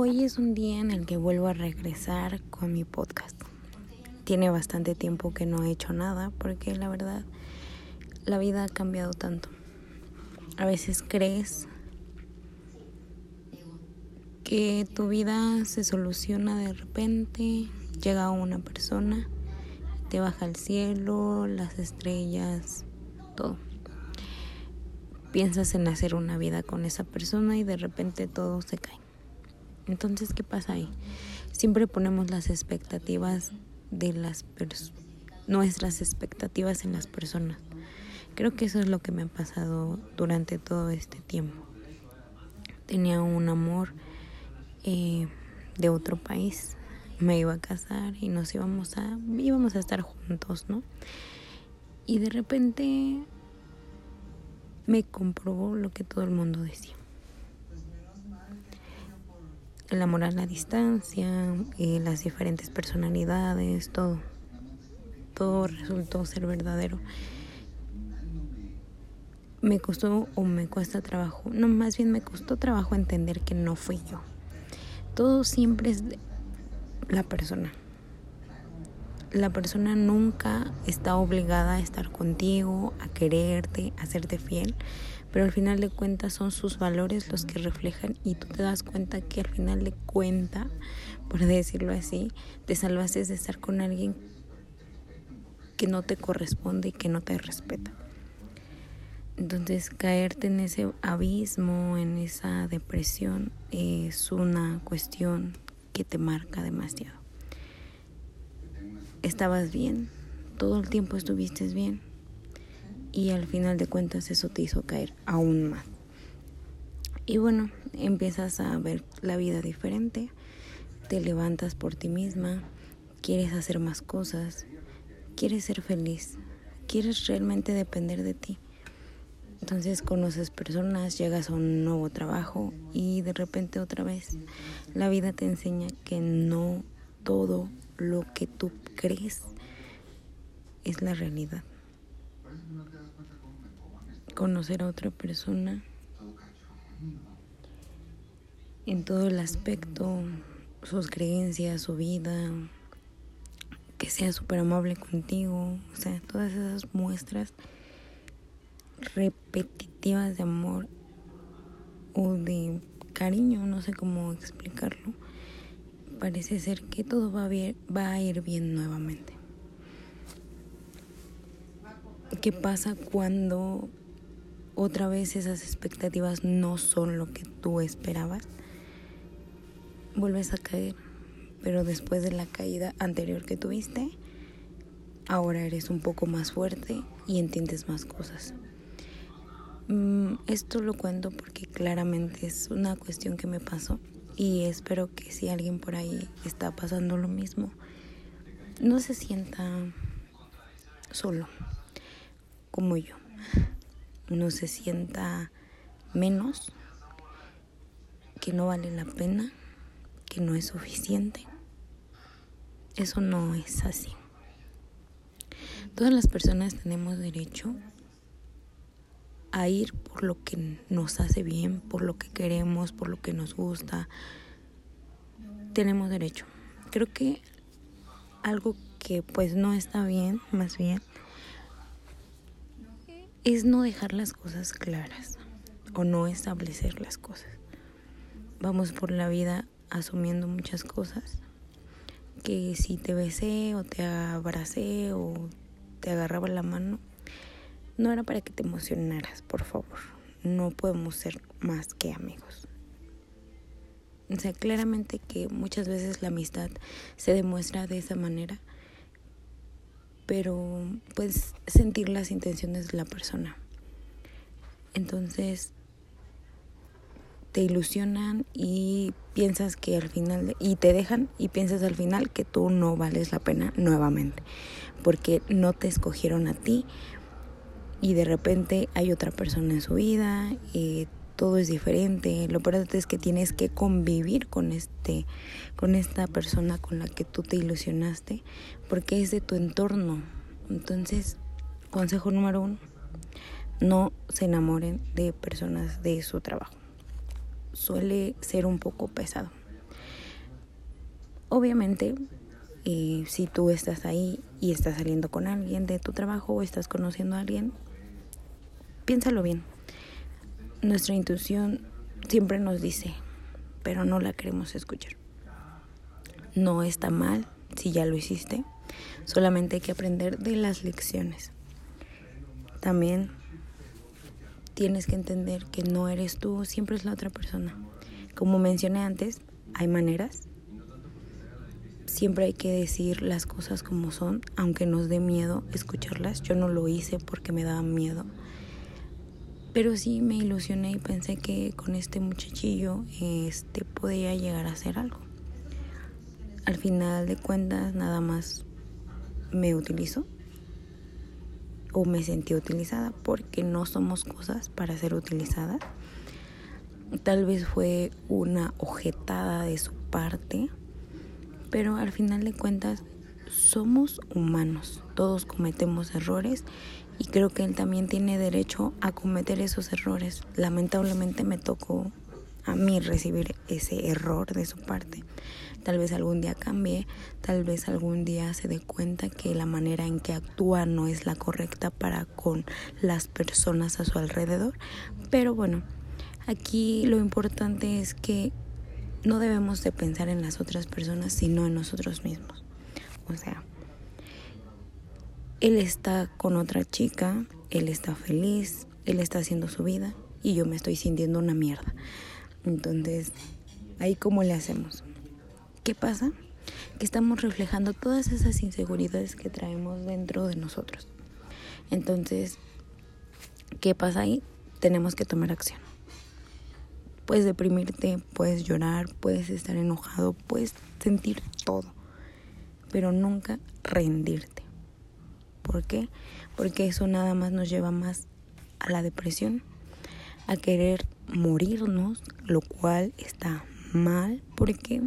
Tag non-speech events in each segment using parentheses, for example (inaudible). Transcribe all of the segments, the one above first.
Hoy es un día en el que vuelvo a regresar con mi podcast. Tiene bastante tiempo que no he hecho nada porque la verdad la vida ha cambiado tanto. A veces crees que tu vida se soluciona de repente, llega una persona, te baja el cielo, las estrellas, todo. Piensas en hacer una vida con esa persona y de repente todo se cae. Entonces, ¿qué pasa ahí? Siempre ponemos las expectativas de las nuestras expectativas en las personas. Creo que eso es lo que me ha pasado durante todo este tiempo. Tenía un amor eh, de otro país, me iba a casar y nos íbamos a íbamos a estar juntos, ¿no? Y de repente me comprobó lo que todo el mundo decía el amor a la distancia, y las diferentes personalidades, todo. Todo resultó ser verdadero. Me costó o me cuesta trabajo, no, más bien me costó trabajo entender que no fui yo. Todo siempre es la persona. La persona nunca está obligada a estar contigo, a quererte, a serte fiel, pero al final de cuentas son sus valores los que reflejan y tú te das cuenta que al final de cuenta, por decirlo así, te salvaste de estar con alguien que no te corresponde y que no te respeta. Entonces caerte en ese abismo, en esa depresión, es una cuestión que te marca demasiado. Estabas bien, todo el tiempo estuviste bien, y al final de cuentas eso te hizo caer aún más. Y bueno, empiezas a ver la vida diferente, te levantas por ti misma, quieres hacer más cosas, quieres ser feliz, quieres realmente depender de ti. Entonces conoces personas, llegas a un nuevo trabajo y de repente otra vez la vida te enseña que no todo lo que tú crees es la realidad conocer a otra persona en todo el aspecto, sus creencias, su vida, que sea súper amable contigo, o sea, todas esas muestras repetitivas de amor o de cariño, no sé cómo explicarlo, parece ser que todo va a, va a ir bien nuevamente. ¿Qué pasa cuando otra vez esas expectativas no son lo que tú esperabas, vuelves a caer. Pero después de la caída anterior que tuviste, ahora eres un poco más fuerte y entiendes más cosas. Mm, esto lo cuento porque claramente es una cuestión que me pasó y espero que si alguien por ahí está pasando lo mismo, no se sienta solo como yo no se sienta menos, que no vale la pena, que no es suficiente. Eso no es así. Todas las personas tenemos derecho a ir por lo que nos hace bien, por lo que queremos, por lo que nos gusta. Tenemos derecho. Creo que algo que pues no está bien, más bien, es no dejar las cosas claras o no establecer las cosas. Vamos por la vida asumiendo muchas cosas que si te besé o te abracé o te agarraba la mano, no era para que te emocionaras, por favor. No podemos ser más que amigos. O sea, claramente que muchas veces la amistad se demuestra de esa manera pero puedes sentir las intenciones de la persona. Entonces te ilusionan y piensas que al final y te dejan y piensas al final que tú no vales la pena nuevamente, porque no te escogieron a ti y de repente hay otra persona en su vida y todo es diferente. Lo peor es que tienes que convivir con este, con esta persona con la que tú te ilusionaste, porque es de tu entorno. Entonces, consejo número uno, no se enamoren de personas de su trabajo. Suele ser un poco pesado. Obviamente, eh, si tú estás ahí y estás saliendo con alguien de tu trabajo o estás conociendo a alguien, piénsalo bien. Nuestra intuición siempre nos dice, pero no la queremos escuchar. No está mal si ya lo hiciste, solamente hay que aprender de las lecciones. También tienes que entender que no eres tú, siempre es la otra persona. Como mencioné antes, hay maneras. Siempre hay que decir las cosas como son, aunque nos dé miedo escucharlas. Yo no lo hice porque me daba miedo. Pero sí me ilusioné y pensé que con este muchachillo este podía llegar a hacer algo. Al final de cuentas nada más me utilizó o me sentí utilizada porque no somos cosas para ser utilizadas. Tal vez fue una ojetada de su parte, pero al final de cuentas somos humanos, todos cometemos errores y creo que él también tiene derecho a cometer esos errores. Lamentablemente me tocó a mí recibir ese error de su parte. Tal vez algún día cambie, tal vez algún día se dé cuenta que la manera en que actúa no es la correcta para con las personas a su alrededor. Pero bueno, aquí lo importante es que no debemos de pensar en las otras personas, sino en nosotros mismos. O sea, él está con otra chica, él está feliz, él está haciendo su vida y yo me estoy sintiendo una mierda. Entonces, ahí cómo le hacemos. ¿Qué pasa? Que estamos reflejando todas esas inseguridades que traemos dentro de nosotros. Entonces, ¿qué pasa ahí? Tenemos que tomar acción. Puedes deprimirte, puedes llorar, puedes estar enojado, puedes sentir todo, pero nunca rendirte. ¿Por qué? Porque eso nada más nos lleva más a la depresión, a querer morirnos, lo cual está mal porque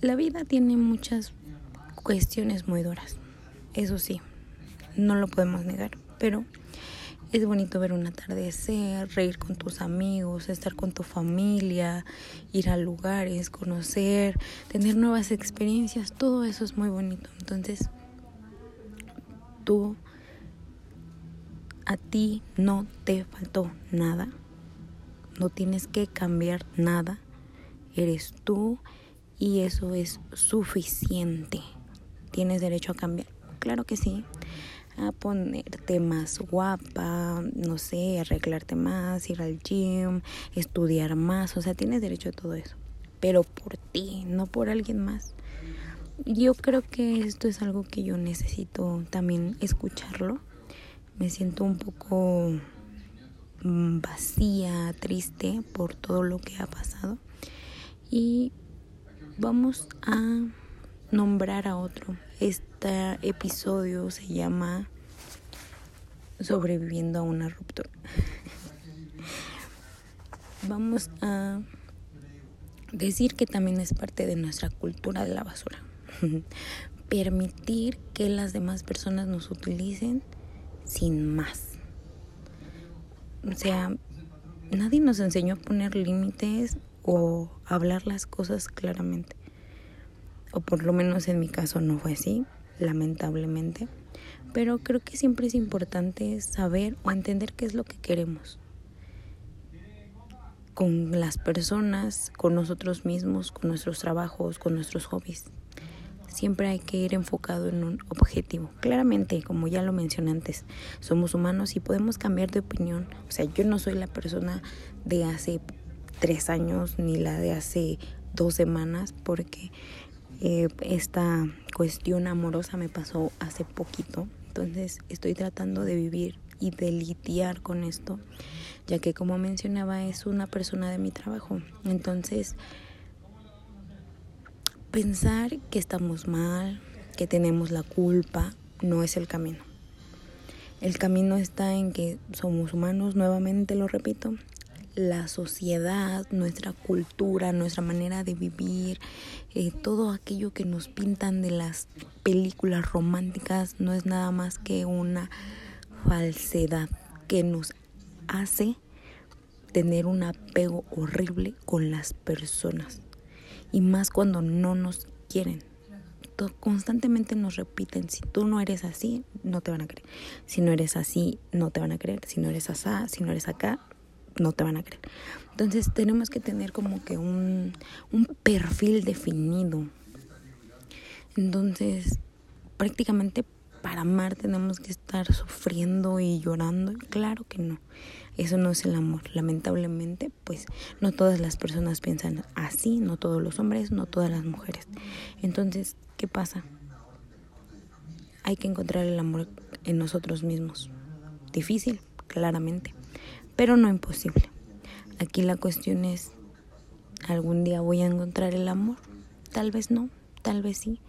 la vida tiene muchas cuestiones muy duras. Eso sí, no lo podemos negar, pero es bonito ver un atardecer, reír con tus amigos, estar con tu familia, ir a lugares, conocer, tener nuevas experiencias, todo eso es muy bonito. Entonces, tú, a ti no te faltó nada, no tienes que cambiar nada, eres tú y eso es suficiente. ¿Tienes derecho a cambiar? Claro que sí. A ponerte más guapa, no sé, arreglarte más, ir al gym, estudiar más, o sea, tienes derecho a todo eso. Pero por ti, no por alguien más yo creo que esto es algo que yo necesito también escucharlo. Me siento un poco mm, vacía, triste por todo lo que ha pasado. Y vamos a nombrar a otro. Este episodio se llama Sobreviviendo a una ruptura. (laughs) vamos a decir que también es parte de nuestra cultura de la basura. (laughs) permitir que las demás personas nos utilicen sin más. O sea, nadie nos enseñó a poner límites o hablar las cosas claramente. O por lo menos en mi caso no fue así, lamentablemente. Pero creo que siempre es importante saber o entender qué es lo que queremos. Con las personas, con nosotros mismos, con nuestros trabajos, con nuestros hobbies siempre hay que ir enfocado en un objetivo. Claramente, como ya lo mencioné antes, somos humanos y podemos cambiar de opinión. O sea, yo no soy la persona de hace tres años ni la de hace dos semanas porque eh, esta cuestión amorosa me pasó hace poquito. Entonces estoy tratando de vivir y de lidiar con esto, ya que como mencionaba es una persona de mi trabajo. Entonces, Pensar que estamos mal, que tenemos la culpa, no es el camino. El camino está en que somos humanos, nuevamente lo repito, la sociedad, nuestra cultura, nuestra manera de vivir, eh, todo aquello que nos pintan de las películas románticas no es nada más que una falsedad que nos hace tener un apego horrible con las personas y más cuando no nos quieren. Constantemente nos repiten, si tú no eres así, no te van a creer. Si no eres así, no te van a creer. Si no eres asá, si no eres acá, no te van a creer. Entonces tenemos que tener como que un, un perfil definido. Entonces, prácticamente para amar tenemos que estar sufriendo y llorando. Claro que no. Eso no es el amor. Lamentablemente, pues no todas las personas piensan así, no todos los hombres, no todas las mujeres. Entonces, ¿qué pasa? Hay que encontrar el amor en nosotros mismos. Difícil, claramente, pero no imposible. Aquí la cuestión es, ¿algún día voy a encontrar el amor? Tal vez no, tal vez sí,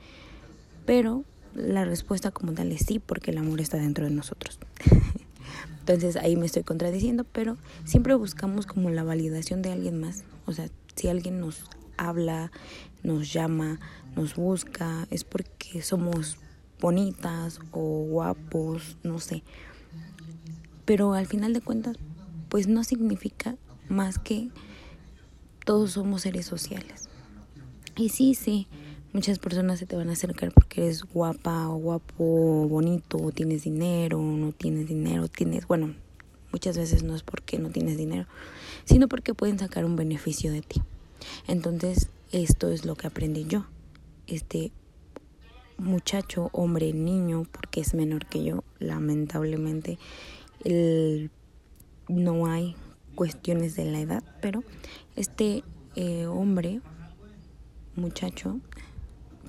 pero la respuesta como tal es sí, porque el amor está dentro de nosotros. (laughs) Entonces ahí me estoy contradiciendo, pero siempre buscamos como la validación de alguien más. O sea, si alguien nos habla, nos llama, nos busca, es porque somos bonitas o guapos, no sé. Pero al final de cuentas, pues no significa más que todos somos seres sociales. Y sí, sí, muchas personas se te van a acercar porque eres guapa o guapo, bonito, o tienes dinero, no tienes dinero, tienes, bueno, muchas veces no es porque no tienes dinero, sino porque pueden sacar un beneficio de ti. Entonces, esto es lo que aprendí yo. Este muchacho, hombre, niño, porque es menor que yo, lamentablemente, el, no hay cuestiones de la edad, pero este eh, hombre, muchacho,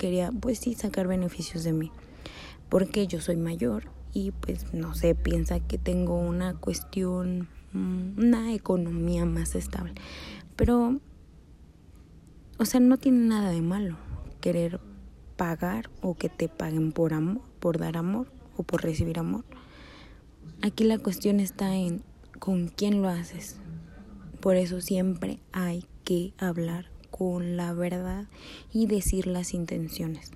quería pues sí sacar beneficios de mí, porque yo soy mayor y pues no sé, piensa que tengo una cuestión, mm, una economía más estable, pero, o sea, no tiene nada de malo querer pagar o que te paguen por amor, por dar amor o por recibir amor. Aquí la cuestión está en con quién lo haces. Por eso siempre hay que hablar con la verdad y decir las intenciones.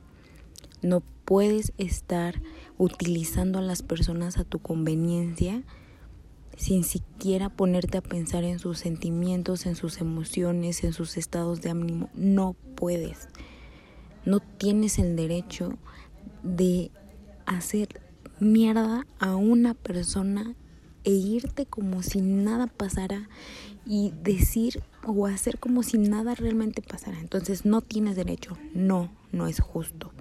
No puedes estar utilizando a las personas a tu conveniencia sin siquiera ponerte a pensar en sus sentimientos, en sus emociones, en sus estados de ánimo. No puedes. No tienes el derecho de hacer mierda a una persona e irte como si nada pasara y decir o hacer como si nada realmente pasara. Entonces no tienes derecho, no, no es justo.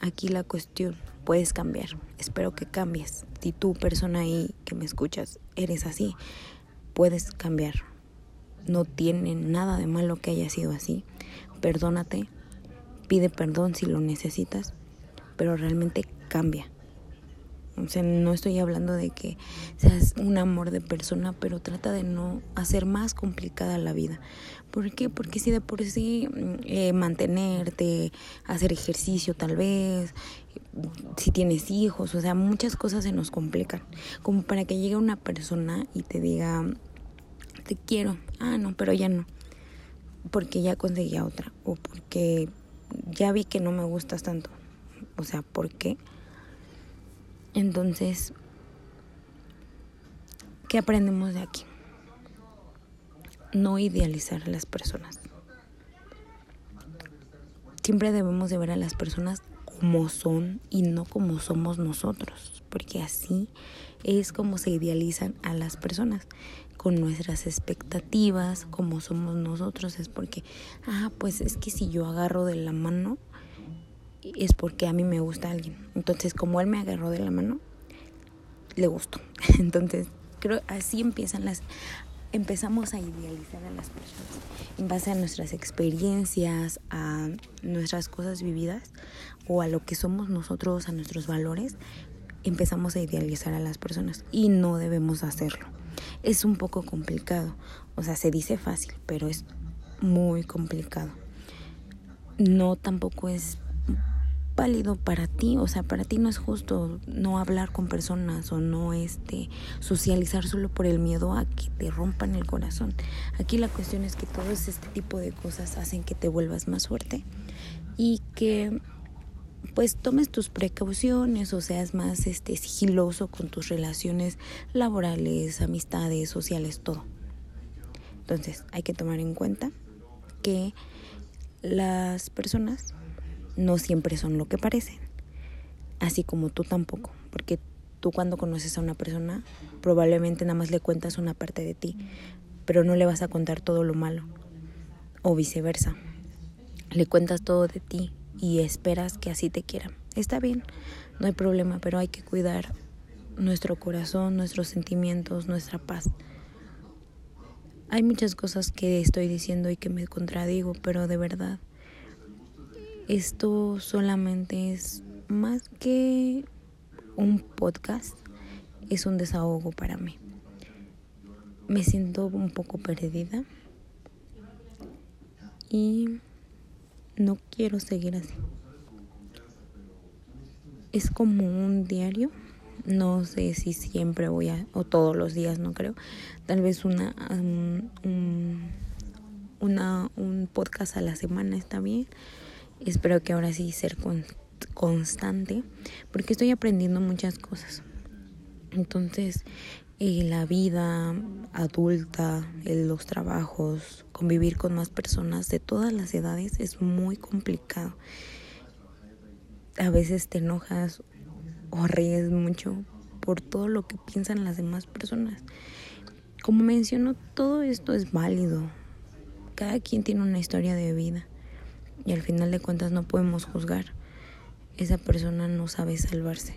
Aquí la cuestión, puedes cambiar, espero que cambies. Si tú persona ahí que me escuchas eres así, puedes cambiar. No tiene nada de malo que haya sido así. Perdónate, pide perdón si lo necesitas, pero realmente cambia. O sea, no estoy hablando de que seas un amor de persona, pero trata de no hacer más complicada la vida. ¿Por qué? Porque si de por sí mm, eh, mantenerte, hacer ejercicio tal vez, si tienes hijos, o sea, muchas cosas se nos complican. Como para que llegue una persona y te diga, te quiero, ah, no, pero ya no, porque ya conseguí a otra, o porque ya vi que no me gustas tanto. O sea, ¿por qué? Entonces, ¿qué aprendemos de aquí? No idealizar a las personas. Siempre debemos de ver a las personas como son y no como somos nosotros, porque así es como se idealizan a las personas, con nuestras expectativas, como somos nosotros, es porque, ah, pues es que si yo agarro de la mano, es porque a mí me gusta alguien. Entonces, como él me agarró de la mano, le gustó. (laughs) Entonces, creo así empiezan las empezamos a idealizar a las personas en base a nuestras experiencias, a nuestras cosas vividas o a lo que somos nosotros, a nuestros valores, empezamos a idealizar a las personas y no debemos hacerlo. Es un poco complicado, o sea, se dice fácil, pero es muy complicado. No tampoco es válido para ti, o sea, para ti no es justo no hablar con personas o no este socializar solo por el miedo a que te rompan el corazón. Aquí la cuestión es que todo este tipo de cosas hacen que te vuelvas más fuerte y que pues tomes tus precauciones o seas más este sigiloso con tus relaciones laborales, amistades, sociales, todo. Entonces, hay que tomar en cuenta que las personas no siempre son lo que parecen, así como tú tampoco, porque tú cuando conoces a una persona probablemente nada más le cuentas una parte de ti, pero no le vas a contar todo lo malo, o viceversa. Le cuentas todo de ti y esperas que así te quieran. Está bien, no hay problema, pero hay que cuidar nuestro corazón, nuestros sentimientos, nuestra paz. Hay muchas cosas que estoy diciendo y que me contradigo, pero de verdad, esto solamente es más que un podcast, es un desahogo para mí. Me siento un poco perdida y no quiero seguir así. Es como un diario no sé si siempre voy a, o todos los días, no creo. Tal vez una, un, una, un podcast a la semana está bien. Espero que ahora sí ser constante, porque estoy aprendiendo muchas cosas. Entonces, eh, la vida adulta, los trabajos, convivir con más personas de todas las edades es muy complicado. A veces te enojas o ríes mucho por todo lo que piensan las demás personas. Como menciono, todo esto es válido. Cada quien tiene una historia de vida y al final de cuentas no podemos juzgar. Esa persona no sabe salvarse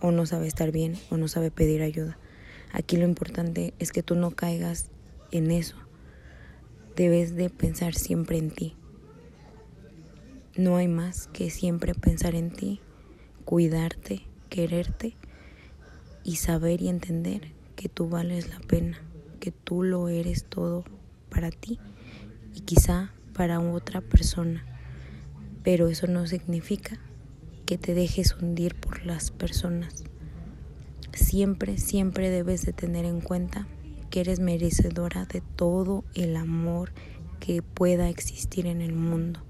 o no sabe estar bien o no sabe pedir ayuda. Aquí lo importante es que tú no caigas en eso. Debes de pensar siempre en ti. No hay más que siempre pensar en ti, cuidarte quererte y saber y entender que tú vales la pena, que tú lo eres todo para ti y quizá para otra persona. Pero eso no significa que te dejes hundir por las personas. Siempre, siempre debes de tener en cuenta que eres merecedora de todo el amor que pueda existir en el mundo.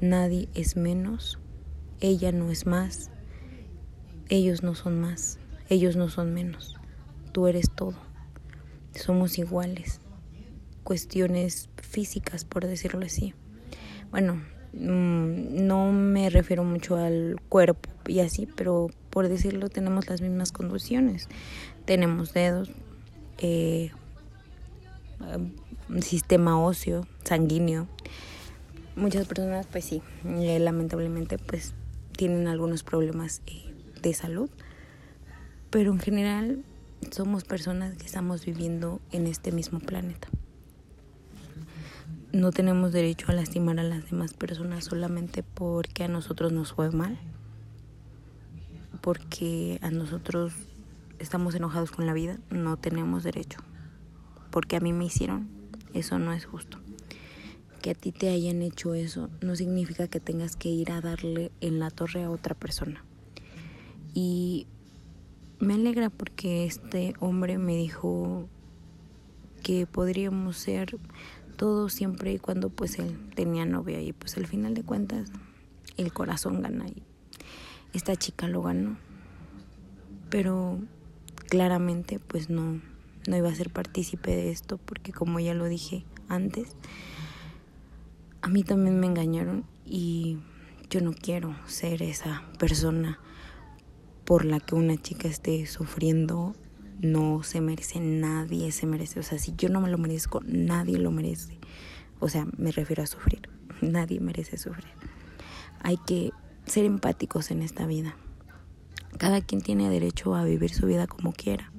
Nadie es menos, ella no es más, ellos no son más, ellos no son menos. Tú eres todo. Somos iguales. Cuestiones físicas, por decirlo así. Bueno, no me refiero mucho al cuerpo y así, pero por decirlo tenemos las mismas condiciones. Tenemos dedos, eh, sistema óseo, sanguíneo. Muchas personas, pues sí, eh, lamentablemente, pues tienen algunos problemas eh, de salud, pero en general somos personas que estamos viviendo en este mismo planeta. No tenemos derecho a lastimar a las demás personas solamente porque a nosotros nos fue mal, porque a nosotros estamos enojados con la vida, no tenemos derecho, porque a mí me hicieron, eso no es justo. Que a ti te hayan hecho eso no significa que tengas que ir a darle en la torre a otra persona. Y me alegra porque este hombre me dijo que podríamos ser todos siempre y cuando pues él tenía novia y pues al final de cuentas el corazón gana y esta chica lo ganó. Pero claramente pues no no iba a ser partícipe de esto porque como ya lo dije antes a mí también me engañaron y yo no quiero ser esa persona por la que una chica esté sufriendo no se merece, nadie se merece. O sea, si yo no me lo merezco, nadie lo merece. O sea, me refiero a sufrir. (laughs) Nadie merece sufrir. Hay que ser empáticos en esta vida. Cada quien tiene derecho a vivir su vida como quiera,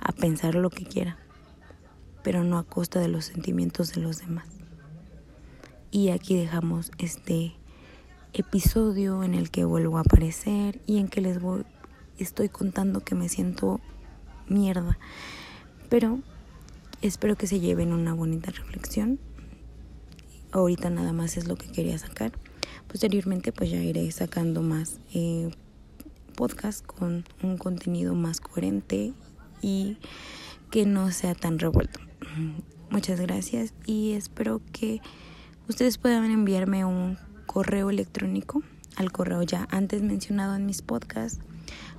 a pensar lo que quiera, pero no a costa de los sentimientos de los demás. Y aquí dejamos este episodio en el que vuelvo a aparecer y en que les voy estoy contando que me siento mierda. Pero espero que se lleven una bonita reflexión. Ahorita nada más es lo que quería sacar. Posteriormente pues ya iré sacando más eh, podcast con un contenido más coherente y que no sea tan revuelto. Muchas gracias y espero que ustedes puedan enviarme un correo electrónico al correo ya antes mencionado en mis podcasts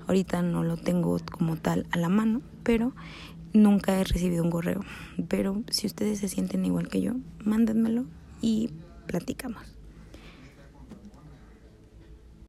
Ahorita no lo tengo como tal a la mano, pero nunca he recibido un correo. Pero si ustedes se sienten igual que yo, mándenmelo. y platicamos.